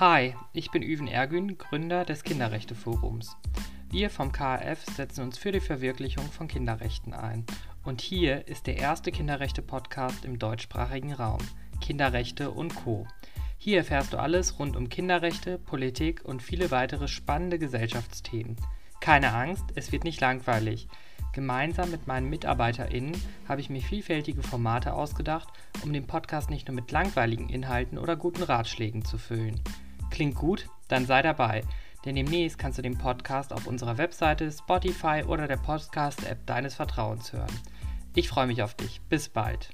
Hi, ich bin Üven Ergün, Gründer des Kinderrechteforums. Wir vom KAF setzen uns für die Verwirklichung von Kinderrechten ein. Und hier ist der erste Kinderrechte-Podcast im deutschsprachigen Raum. Kinderrechte und Co. Hier erfährst du alles rund um Kinderrechte, Politik und viele weitere spannende Gesellschaftsthemen. Keine Angst, es wird nicht langweilig. Gemeinsam mit meinen MitarbeiterInnen habe ich mir vielfältige Formate ausgedacht, um den Podcast nicht nur mit langweiligen Inhalten oder guten Ratschlägen zu füllen. Klingt gut? Dann sei dabei, denn demnächst kannst du den Podcast auf unserer Webseite, Spotify oder der Podcast-App deines Vertrauens hören. Ich freue mich auf dich. Bis bald.